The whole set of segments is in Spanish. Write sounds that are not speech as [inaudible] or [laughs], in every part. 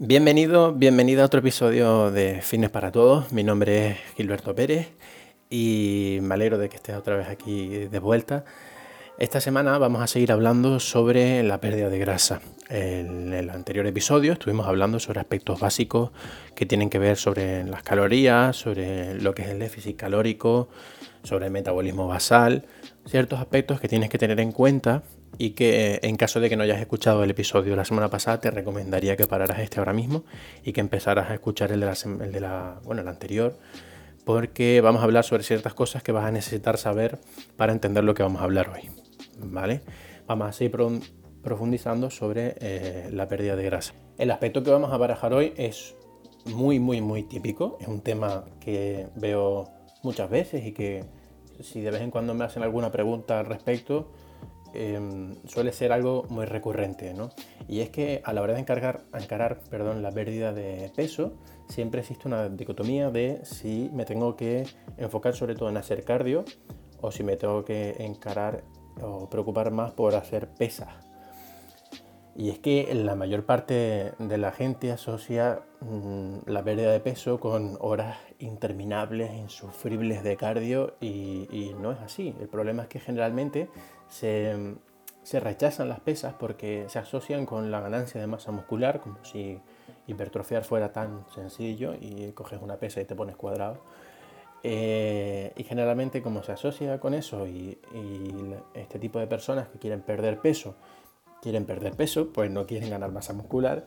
Bienvenido, bienvenida a otro episodio de Fitness para Todos. Mi nombre es Gilberto Pérez y me alegro de que estés otra vez aquí de vuelta. Esta semana vamos a seguir hablando sobre la pérdida de grasa. En el anterior episodio estuvimos hablando sobre aspectos básicos que tienen que ver sobre las calorías, sobre lo que es el déficit calórico, sobre el metabolismo basal, ciertos aspectos que tienes que tener en cuenta y que en caso de que no hayas escuchado el episodio de la semana pasada te recomendaría que pararas este ahora mismo y que empezaras a escuchar el de la, el de la bueno, el anterior porque vamos a hablar sobre ciertas cosas que vas a necesitar saber para entender lo que vamos a hablar hoy. ¿Vale? Vamos a seguir profundizando sobre eh, la pérdida de grasa. El aspecto que vamos a barajar hoy es muy, muy, muy típico. Es un tema que veo muchas veces y que si de vez en cuando me hacen alguna pregunta al respecto, Em, suele ser algo muy recurrente, ¿no? Y es que a la hora de encargar, encarar perdón, la pérdida de peso, siempre existe una dicotomía de si me tengo que enfocar sobre todo en hacer cardio o si me tengo que encarar o preocupar más por hacer pesas. Y es que la mayor parte de la gente asocia mm, la pérdida de peso con horas interminables, insufribles de cardio y, y no es así. El problema es que generalmente se, rechazan las pesas porque se asocian con la ganancia de masa muscular, como si hipertrofiar fuera tan sencillo y coges una pesa y te pones cuadrado. Eh, y generalmente como se asocia con eso y, este tipo de personas que quieren perder peso, quieren perder peso, pues no quieren ganar masa muscular,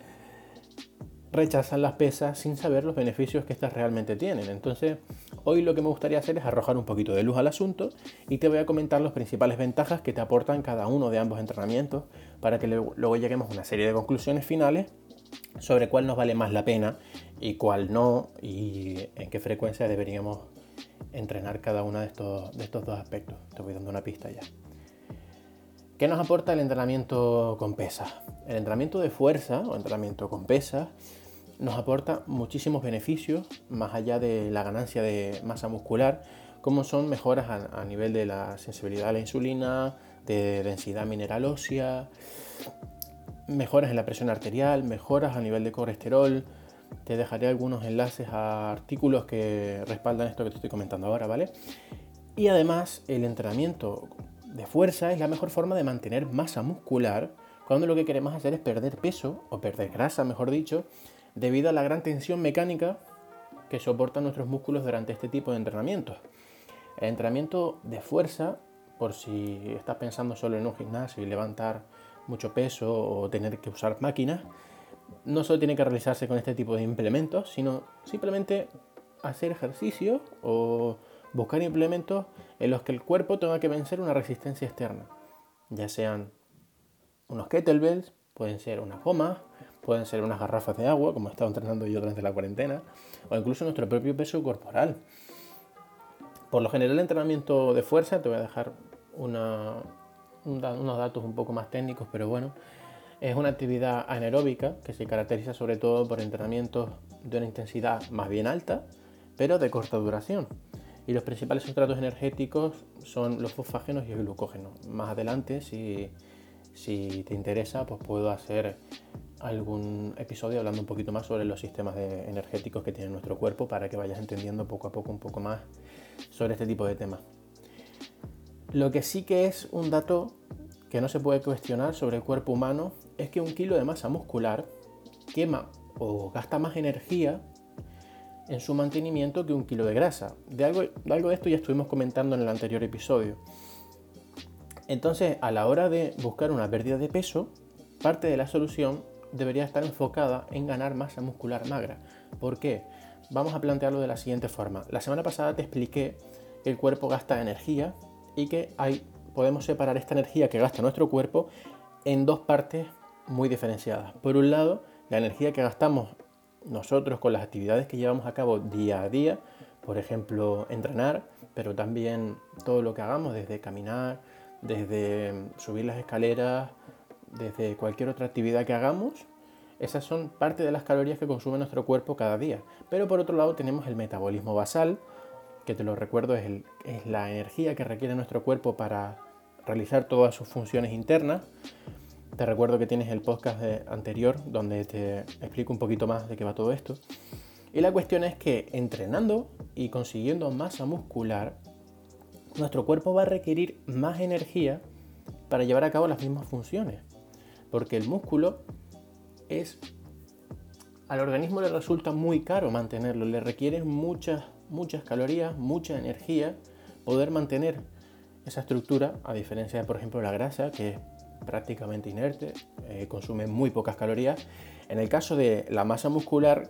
rechazan las pesas sin saber los beneficios que estas realmente tienen. Entonces, hoy lo que me gustaría hacer es arrojar un poquito de luz al asunto y te voy a comentar las principales ventajas que te aportan cada uno de ambos entrenamientos para que luego lleguemos a una serie de conclusiones finales sobre cuál nos vale más la pena y cuál no y en qué frecuencia deberíamos entrenar cada uno de estos, de estos dos aspectos. Te voy dando una pista ya. ¿Qué nos aporta el entrenamiento con pesas? El entrenamiento de fuerza o entrenamiento con pesas nos aporta muchísimos beneficios más allá de la ganancia de masa muscular, como son mejoras a, nivel de la sensibilidad a la insulina, de densidad mineral ósea, mejoras en la presión arterial, mejoras a nivel de colesterol. Te dejaré algunos enlaces a artículos que respaldan esto que te estoy comentando ahora, ¿vale? Y además el entrenamiento de fuerza es la mejor forma de mantener masa muscular cuando lo que queremos hacer es perder peso o perder grasa, mejor dicho, debido a la gran tensión mecánica que soportan nuestros músculos durante este tipo de entrenamientos. El entrenamiento de fuerza, por si estás pensando solo en un gimnasio y levantar mucho peso o tener que usar máquinas, no solo tiene que realizarse con este tipo de implementos, sino simplemente hacer ejercicio o buscar implementos en los que el cuerpo tenga que vencer una resistencia externa, ya sean unos kettlebells, pueden ser unas gomas, pueden ser unas garrafas de agua, como he estado entrenando yo durante la cuarentena, o incluso nuestro propio peso corporal. Por lo general, el entrenamiento de fuerza, te voy a dejar unos datos un poco más técnicos, pero bueno, es una actividad anaeróbica que se caracteriza sobre todo por entrenamientos de una intensidad más bien alta, pero de corta duración. Y los principales sustratos energéticos son los fosfágenos y el glucógeno. Más adelante, si, si te interesa, pues puedo hacer algún episodio hablando un poquito más sobre los sistemas energéticos que tiene nuestro cuerpo para que vayas entendiendo poco a poco un poco más sobre este tipo de temas. Lo que sí que es un dato que no se puede cuestionar sobre el cuerpo humano es que un kilo de masa muscular quema o gasta más energía en su mantenimiento que un kilo de grasa. De algo, de algo de esto ya estuvimos comentando en el anterior episodio. Entonces, a la hora de buscar una pérdida de peso, parte de la solución debería estar enfocada en ganar masa muscular magra. ¿Por qué? Vamos a plantearlo de la siguiente forma. La semana pasada te expliqué que el cuerpo gasta energía y que hay, podemos separar esta energía que gasta nuestro cuerpo en dos partes muy diferenciadas. Por un lado, la energía que gastamos nosotros con las actividades que llevamos a cabo día a día, por ejemplo, entrenar, pero también todo lo que hagamos, desde caminar, desde subir las escaleras, desde cualquier otra actividad que hagamos, esas son parte de las calorías que consume nuestro cuerpo cada día. Pero por otro lado tenemos el metabolismo basal, que te lo recuerdo es, es la energía que requiere nuestro cuerpo para realizar todas sus funciones internas. te recuerdo que tienes el podcast anterior donde te explico un poquito más de qué va todo esto. Y la cuestión es que entrenando y consiguiendo masa muscular, nuestro cuerpo va a requerir más energía para llevar a cabo las mismas funciones. Porque el músculo es... Al organismo le resulta muy caro mantenerlo, le requiere muchas, muchas calorías, mucha energía poder mantener esa estructura, a diferencia de, por ejemplo, la grasa, que es prácticamente inerte, eh, consume muy pocas calorías. En el caso de la masa muscular,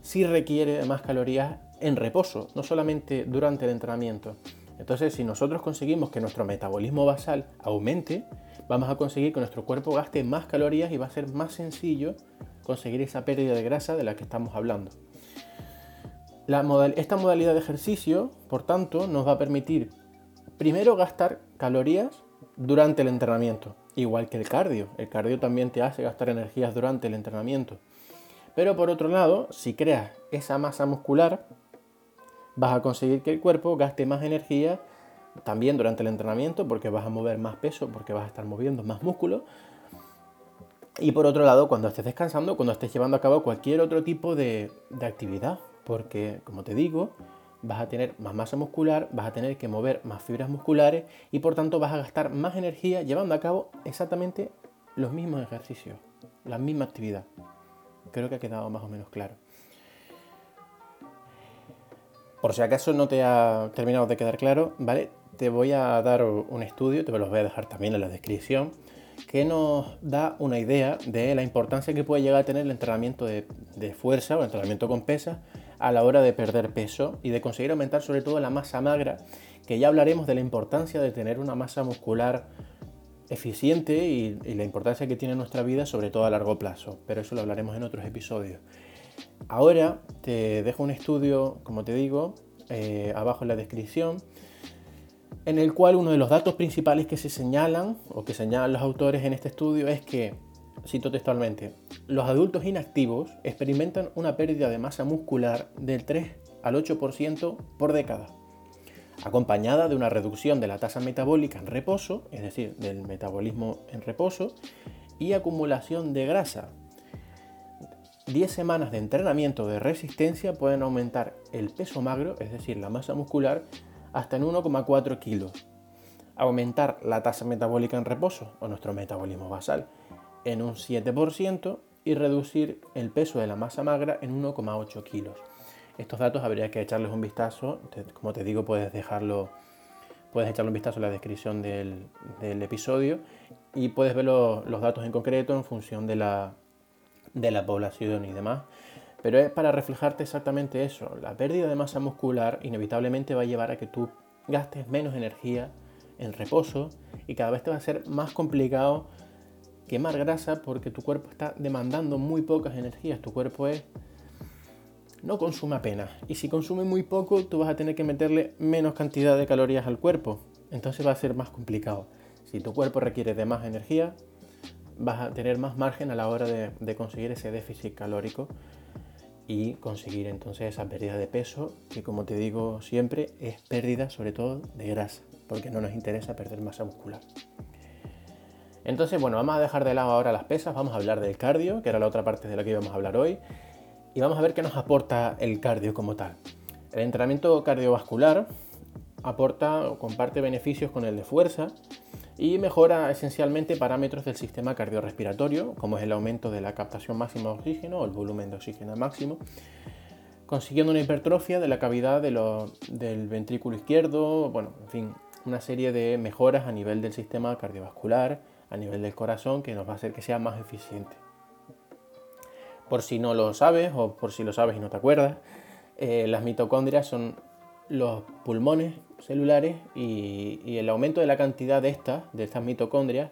sí requiere más calorías en reposo, no solamente durante el entrenamiento. Entonces, si nosotros conseguimos que nuestro metabolismo basal aumente, vamos a conseguir que nuestro cuerpo gaste más calorías y va a ser más sencillo conseguir esa pérdida de grasa de la que estamos hablando. esta modalidad de ejercicio, por tanto, nos va a permitir primero gastar calorías durante el entrenamiento, igual que el cardio. El cardio también te hace gastar energías durante el entrenamiento. Pero por otro lado, si creas esa masa muscular, vas a conseguir que el cuerpo gaste más energía también durante el entrenamiento porque vas a mover más peso, porque vas a estar moviendo más músculo. Y por otro lado, cuando estés descansando, cuando estés llevando a cabo cualquier otro tipo de, de actividad, porque como te digo, vas a tener más masa muscular, vas a tener que mover más fibras musculares y por tanto vas a gastar más energía llevando a cabo exactamente los mismos ejercicios, la misma actividad. Creo que ha quedado más o menos claro. Por si acaso no te ha terminado de quedar claro, ¿vale? Te voy a dar un estudio, te los voy a dejar también en la descripción, que nos da una idea de la importancia que puede llegar a tener el entrenamiento de, fuerza o el entrenamiento con pesas a la hora de perder peso y de conseguir aumentar sobre todo la masa magra, que ya hablaremos de la importancia de tener una masa muscular eficiente y, la importancia que tiene en nuestra vida, sobre todo a largo plazo, pero eso lo hablaremos en otros episodios. Ahora te dejo un estudio, como te digo, eh, abajo en la descripción, en el cual uno de los datos principales que se señalan o que señalan los autores en este estudio es que, cito textualmente, los adultos inactivos experimentan una pérdida de masa muscular del 3 al 8% por década acompañada de una reducción de la tasa metabólica en reposo, es decir, del metabolismo en reposo, y acumulación de grasa. 10 semanas de entrenamiento de resistencia pueden aumentar el peso magro, es decir, la masa muscular, hasta en 1,4 kilos. Aumentar la tasa metabólica en reposo, o nuestro metabolismo basal, en un 7% y reducir el peso de la masa magra en 1,8 kilos. Estos datos habría que echarles un vistazo. Como te digo, puedes dejarlo, puedes echarle un vistazo en la descripción del, episodio y puedes ver los datos en concreto en función de la, de la población y demás. Pero es para reflejarte exactamente eso. La pérdida de masa muscular inevitablemente va a llevar a que tú gastes menos energía en reposo y cada vez te va a ser más complicado quemar grasa porque tu cuerpo está demandando muy pocas energías. Tu cuerpo es no consume apenas. Y si consume muy poco, tú vas a tener que meterle menos cantidad de calorías al cuerpo. Entonces va a ser más complicado. Si tu cuerpo requiere de más energía, vas a tener más margen a la hora de, conseguir ese déficit calórico y conseguir entonces esa pérdida de peso, que como te digo siempre, es pérdida sobre todo de grasa, porque no nos interesa perder masa muscular. Entonces, bueno, vamos a dejar de lado ahora las pesas, vamos a hablar del cardio, que era la otra parte de la que íbamos a hablar hoy y vamos a ver qué nos aporta el cardio como tal. El entrenamiento cardiovascular aporta o comparte beneficios con el de fuerza y mejora esencialmente parámetros del sistema cardiorrespiratorio, como es el aumento de la captación máxima de oxígeno o el volumen de oxígeno máximo, consiguiendo una hipertrofia de la cavidad del ventrículo izquierdo, bueno, en fin, una serie de mejoras a nivel del sistema cardiovascular, a nivel del corazón, que nos va a hacer que sea más eficiente. Por si no lo sabes o por si lo sabes y no te acuerdas, eh, las mitocondrias son los pulmones celulares y, el aumento de la cantidad de estas, de estas mitocondrias,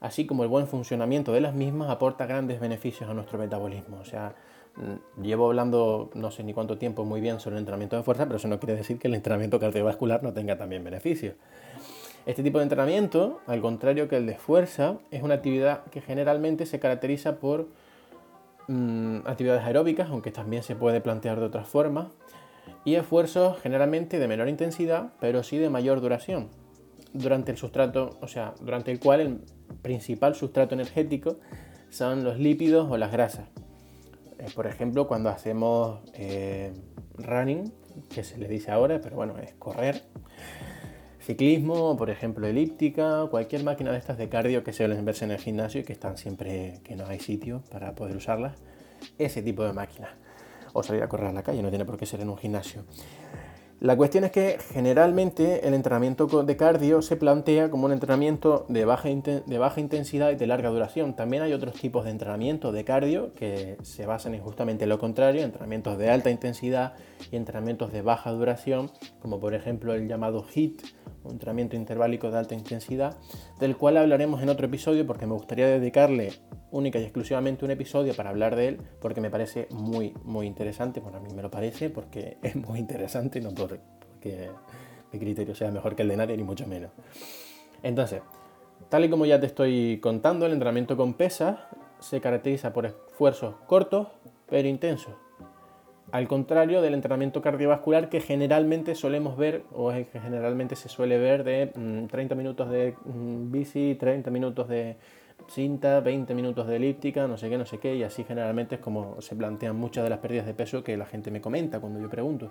así como el buen funcionamiento de las mismas, aporta grandes beneficios a nuestro metabolismo. O sea, mm, llevo hablando no sé ni cuánto tiempo muy bien sobre el entrenamiento de fuerza, pero eso no quiere decir que el entrenamiento cardiovascular no tenga también beneficios. Este tipo de entrenamiento, al contrario que el de fuerza, es una actividad que generalmente se caracteriza por Mm, actividades aeróbicas, aunque también se puede plantear de otras formas, y esfuerzos generalmente de menor intensidad, pero sí de mayor duración. durante el sustrato, o sea, durante el cual el principal sustrato energético son los lípidos o las grasas. Eh, por ejemplo, cuando hacemos eh, running, que se le dice ahora, pero bueno, es correr, ciclismo, por ejemplo, elíptica, cualquier máquina de estas de cardio que suelen verse en el gimnasio y que están siempre que no hay sitio para poder usarlas, ese tipo de máquinas. O salir a correr a la calle, no tiene por qué ser en un gimnasio. La cuestión es que generalmente el entrenamiento de cardio se plantea como un entrenamiento de baja, de baja, intensidad y de larga duración. También hay otros tipos de entrenamiento de cardio que se basan en justamente lo contrario, entrenamientos de alta intensidad y entrenamientos de baja duración, como por ejemplo el llamado HIIT, un entrenamiento interválico de alta intensidad, del cual hablaremos en otro episodio porque me gustaría dedicarle única y exclusivamente un episodio para hablar de él porque me parece muy, muy interesante. Bueno, a mí me lo parece porque [laughs] es muy interesante, no porque mi criterio sea mejor que el de nadie, ni mucho menos. Entonces, tal y como ya te estoy contando, el entrenamiento con pesas se caracteriza por esfuerzos cortos pero intensos al contrario del entrenamiento cardiovascular que generalmente solemos ver, o es que generalmente se suele ver de 30 mm, minutos de mm, bici, 30 minutos de cinta, 20 minutos de elíptica, no sé qué, no sé qué, y así generalmente es como se plantean muchas de las pérdidas de peso que la gente me comenta cuando yo pregunto.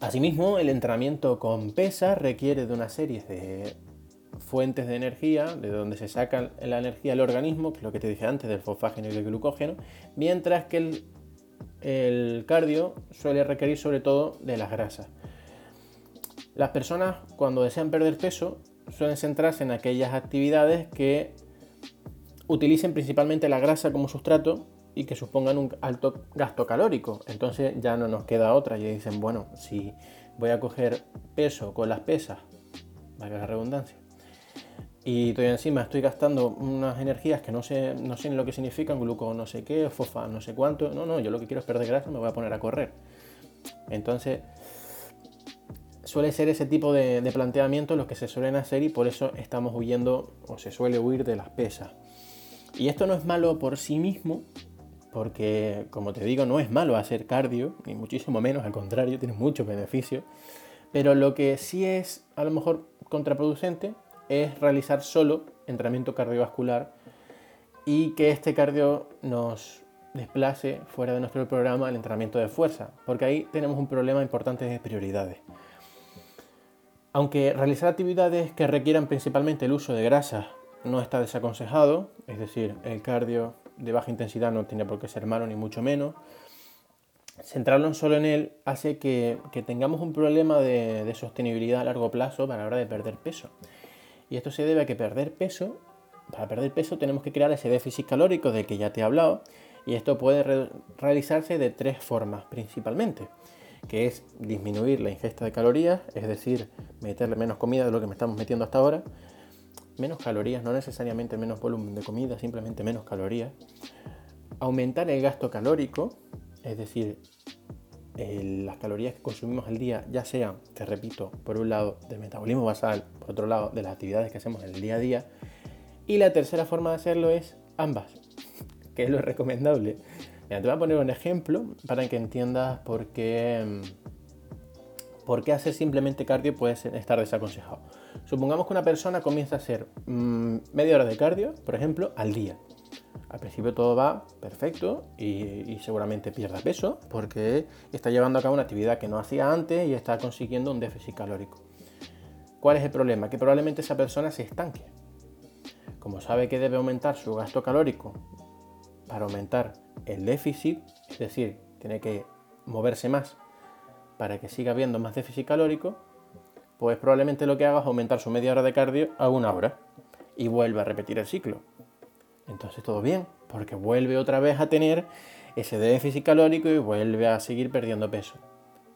Asimismo, el entrenamiento con pesas requiere de una serie de fuentes de energía, de donde se saca la energía del organismo, que es lo que te dije antes, del fosfágeno y del glucógeno, mientras que el el cardio suele requerir sobre todo de las grasas. Las personas cuando desean perder peso suelen centrarse en aquellas actividades que utilicen principalmente la grasa como sustrato y que supongan un alto gasto calórico. Entonces ya no nos queda otra y dicen, bueno, si voy a coger peso con las pesas, valga la redundancia, y todavía encima estoy gastando unas energías que no sé, no sé lo que significan, gluco no sé qué, fofa no sé cuánto. No, no, yo lo que quiero es perder grasa, me voy a poner a correr. Entonces, suele ser ese tipo de, de planteamientos los que se suelen hacer y por eso estamos huyendo o se suele huir de las pesas. Y esto no es malo por sí mismo, porque como te digo, no es malo hacer cardio, ni muchísimo menos, al contrario, tiene muchos beneficios. Pero lo que sí es a lo mejor contraproducente es realizar solo entrenamiento cardiovascular y que este cardio nos desplace fuera de nuestro programa el entrenamiento de fuerza, porque ahí tenemos un problema importante de prioridades. Aunque realizar actividades que requieran principalmente el uso de grasas no está desaconsejado, es decir, el cardio de baja intensidad no tiene por qué ser malo ni mucho menos, centrarlo solo en él hace que, tengamos un problema de, de, sostenibilidad a largo plazo para la hora de perder peso. Y esto se debe a que perder peso, para perder peso tenemos que crear ese déficit calórico del que ya te he hablado. Y esto puede realizarse de tres formas principalmente, que es disminuir la ingesta de calorías, es decir, meterle menos comida de lo que me estamos metiendo hasta ahora, menos calorías, no necesariamente menos volumen de comida, simplemente menos calorías. Aumentar el gasto calórico, es decir, las calorías que consumimos al día, ya sean, te repito, por un lado del metabolismo basal, por otro lado de las actividades que hacemos en el día a día. Y la tercera forma de hacerlo es ambas, [laughs] que es lo recomendable. Mira, te voy a poner un ejemplo para que entiendas por qué, por qué hacer simplemente cardio puede estar desaconsejado. Supongamos que una persona comienza a hacer mm, media hora de cardio, por ejemplo, al día. Al principio todo va perfecto y, seguramente pierda peso porque está llevando a cabo una actividad que no hacía antes y está consiguiendo un déficit calórico. ¿Cuál es el problema? Que probablemente esa persona se estanque. Como sabe que debe aumentar su gasto calórico para aumentar el déficit, es decir, tiene que moverse más para que siga habiendo más déficit calórico, pues probablemente lo que haga es aumentar su media hora de cardio a una hora y vuelve a repetir el ciclo. Entonces todo bien, porque vuelve otra vez a tener ese déficit calórico y vuelve a seguir perdiendo peso.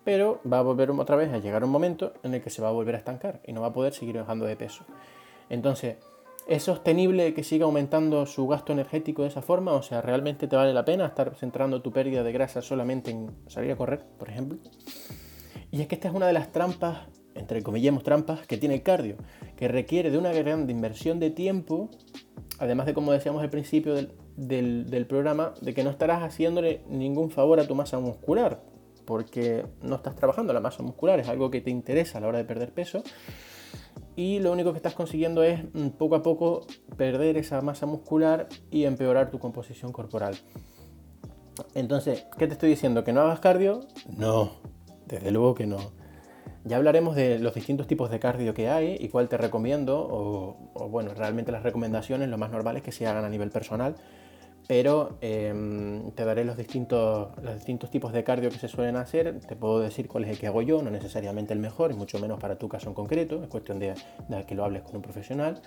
Pero va a volver otra vez a llegar un momento en el que se va a volver a estancar y no va a poder seguir bajando de peso. Entonces, ¿es sostenible que siga aumentando su gasto energético de esa forma? O sea, ¿realmente te vale la pena estar centrando tu pérdida de grasa solamente en salir a correr, por ejemplo? Y es que esta es una de las trampas, entre comillas trampas, que tiene el cardio, que requiere de una gran inversión de tiempo además de como decíamos al principio del, programa, de que no estarás haciéndole ningún favor a tu masa muscular, porque no estás trabajando la masa muscular, es algo que te interesa a la hora de perder peso, y lo único que estás consiguiendo es mm, poco a poco perder esa masa muscular y empeorar tu composición corporal. Entonces, ¿qué te estoy diciendo? ¿Que no hagas cardio? No, desde luego que no. Ya hablaremos de los distintos tipos de cardio que hay y cuál te recomiendo, o, bueno, realmente las recomendaciones, lo más normal es que se hagan a nivel personal, pero em, te daré los distintos, tipos de cardio que se suelen hacer, te puedo decir cuál es el que hago yo, no necesariamente el mejor, y mucho menos para tu caso en concreto, es cuestión de, que lo hables con un profesional.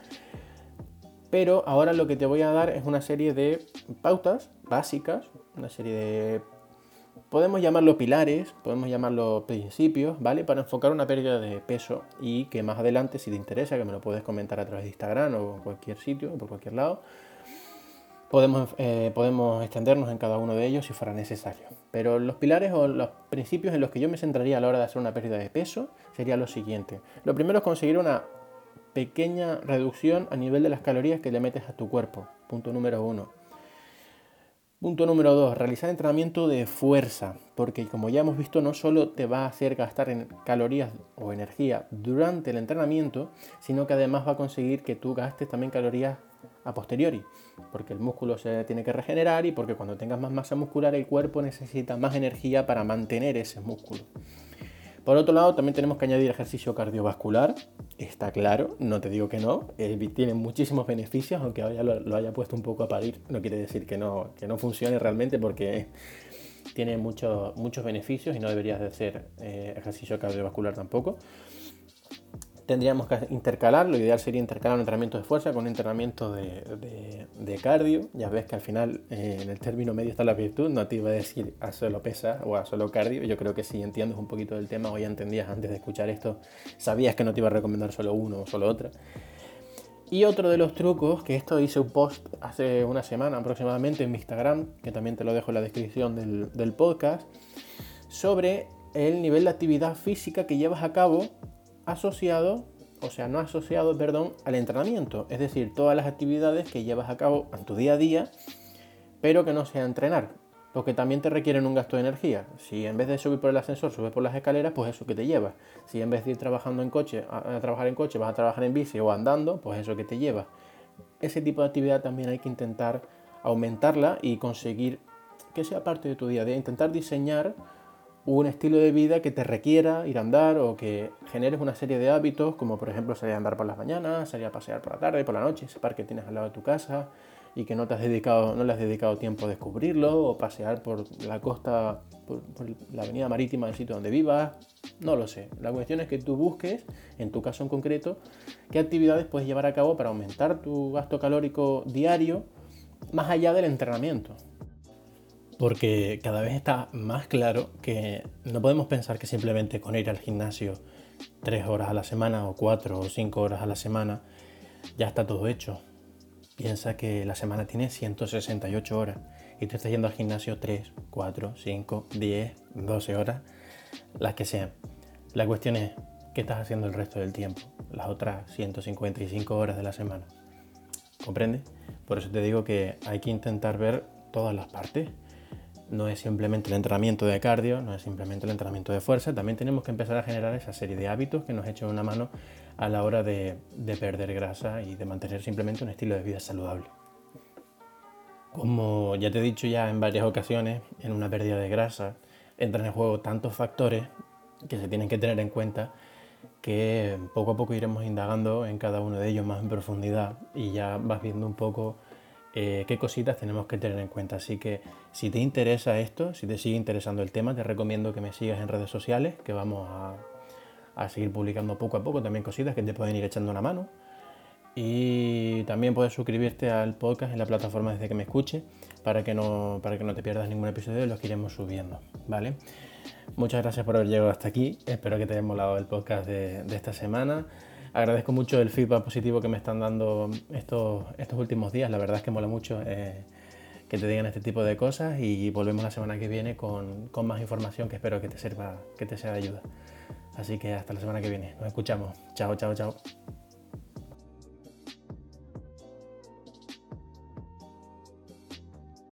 Pero ahora lo que te voy a dar es una serie de pautas básicas, una serie de podemos llamarlo pilares, podemos llamarlo principios, ¿vale? Para enfocar una pérdida de peso y que más adelante, si te interesa, que me lo puedes comentar a través de Instagram o cualquier sitio, por cualquier lado, podemos, eh, podemos extendernos en cada uno de ellos si fuera necesario. Pero los pilares o los principios en los que yo me centraría a la hora de hacer una pérdida de peso sería lo siguiente. Lo primero es conseguir una pequeña reducción a nivel de las calorías que le metes a tu cuerpo. Punto número uno. Punto número 2, realizar entrenamiento de fuerza, porque como ya hemos visto, no solo te va a hacer gastar calorías o energía durante el entrenamiento, sino que además va a conseguir que tú gastes también calorías a posteriori, porque el músculo se tiene que regenerar y porque cuando tengas más masa muscular el cuerpo necesita más energía para mantener ese músculo. Por otro lado, también tenemos que añadir ejercicio cardiovascular, está claro, no te digo que no, eh, tiene muchísimos beneficios, aunque ahora lo, haya puesto un poco a parir, no quiere decir que no, que no funcione realmente porque tiene muchos beneficios y no deberías de hacer eh, ejercicio cardiovascular tampoco tendríamos que intercalar, lo ideal sería intercalar un entrenamiento de fuerza con un entrenamiento de, de, cardio. Ya ves que al final eh, en el término medio está la virtud, no te iba a decir a solo pesa o a solo cardio. Yo creo que si entiendes un poquito del tema o ya entendías antes de escuchar esto, sabías que no te iba a recomendar solo uno o solo otra. Y otro de los trucos, que esto hice un post hace una semana aproximadamente en mi Instagram, que también te lo dejo en la descripción del, del podcast, sobre el nivel de actividad física que llevas a cabo asociado, o sea, no asociado, perdón, al entrenamiento. Es decir, todas las actividades que llevas a cabo en tu día a día, pero que no sea entrenar. Porque también te requieren un gasto de energía. Si en vez de subir por el ascensor, subes por las escaleras, pues eso que te lleva. Si en vez de ir trabajando en coche, a, trabajar en coche, vas a trabajar en bici o andando, pues eso que te lleva. Ese tipo de actividad también hay que intentar aumentarla y conseguir que sea parte de tu día a día. Intentar diseñar un estilo de vida que te requiera ir a andar o que generes una serie de hábitos, como por ejemplo salir a andar por las mañanas, salir a pasear por la tarde, por la noche, ese parque que tienes al lado de tu casa y que no, te has dedicado, no le has dedicado tiempo a descubrirlo, o pasear por la costa, por, la avenida marítima del sitio donde vivas, no lo sé. La cuestión es que tú busques, en tu caso en concreto, qué actividades puedes llevar a cabo para aumentar tu gasto calórico diario más allá del entrenamiento porque cada vez está más claro que no podemos pensar que simplemente con ir al gimnasio tres horas a la semana o cuatro o cinco horas a la semana ya está todo hecho. Piensa que la semana tiene 168 horas y tú estás yendo al gimnasio 3, 4, 5, 10, 12 horas, las que sean. La cuestión es, ¿qué estás haciendo el resto del tiempo? Las otras 155 horas de la semana. ¿Comprende? Por eso te digo que hay que intentar ver todas las partes no es simplemente el entrenamiento de cardio, no es simplemente el entrenamiento de fuerza, también tenemos que empezar a generar esa serie de hábitos que nos echen una mano a la hora de, perder grasa y de mantener simplemente un estilo de vida saludable. Como ya te he dicho ya en varias ocasiones, en una pérdida de grasa entran en juego tantos factores que se tienen que tener en cuenta que poco a poco iremos indagando en cada uno de ellos más en profundidad y ya vas viendo un poco eh, qué cositas tenemos que tener en cuenta. Así que si te interesa esto, si te sigue interesando el tema, te recomiendo que me sigas en redes sociales, que vamos a, seguir publicando poco a poco también cositas que te pueden ir echando una mano. Y también puedes suscribirte al podcast en la plataforma desde que me escuche para que no, para que no te pierdas ningún episodio de los iremos subiendo. ¿vale? Muchas gracias por haber llegado hasta aquí. Espero que te haya molado el podcast de esta semana agradezco mucho el feedback positivo que me están dando estos, estos últimos días. La verdad es que mola mucho eh, que te digan este tipo de cosas y volvemos la semana que viene con, con más información que espero que te sirva, que te sea de ayuda. Así que hasta la semana que viene. Nos escuchamos. Chao, chao, chao.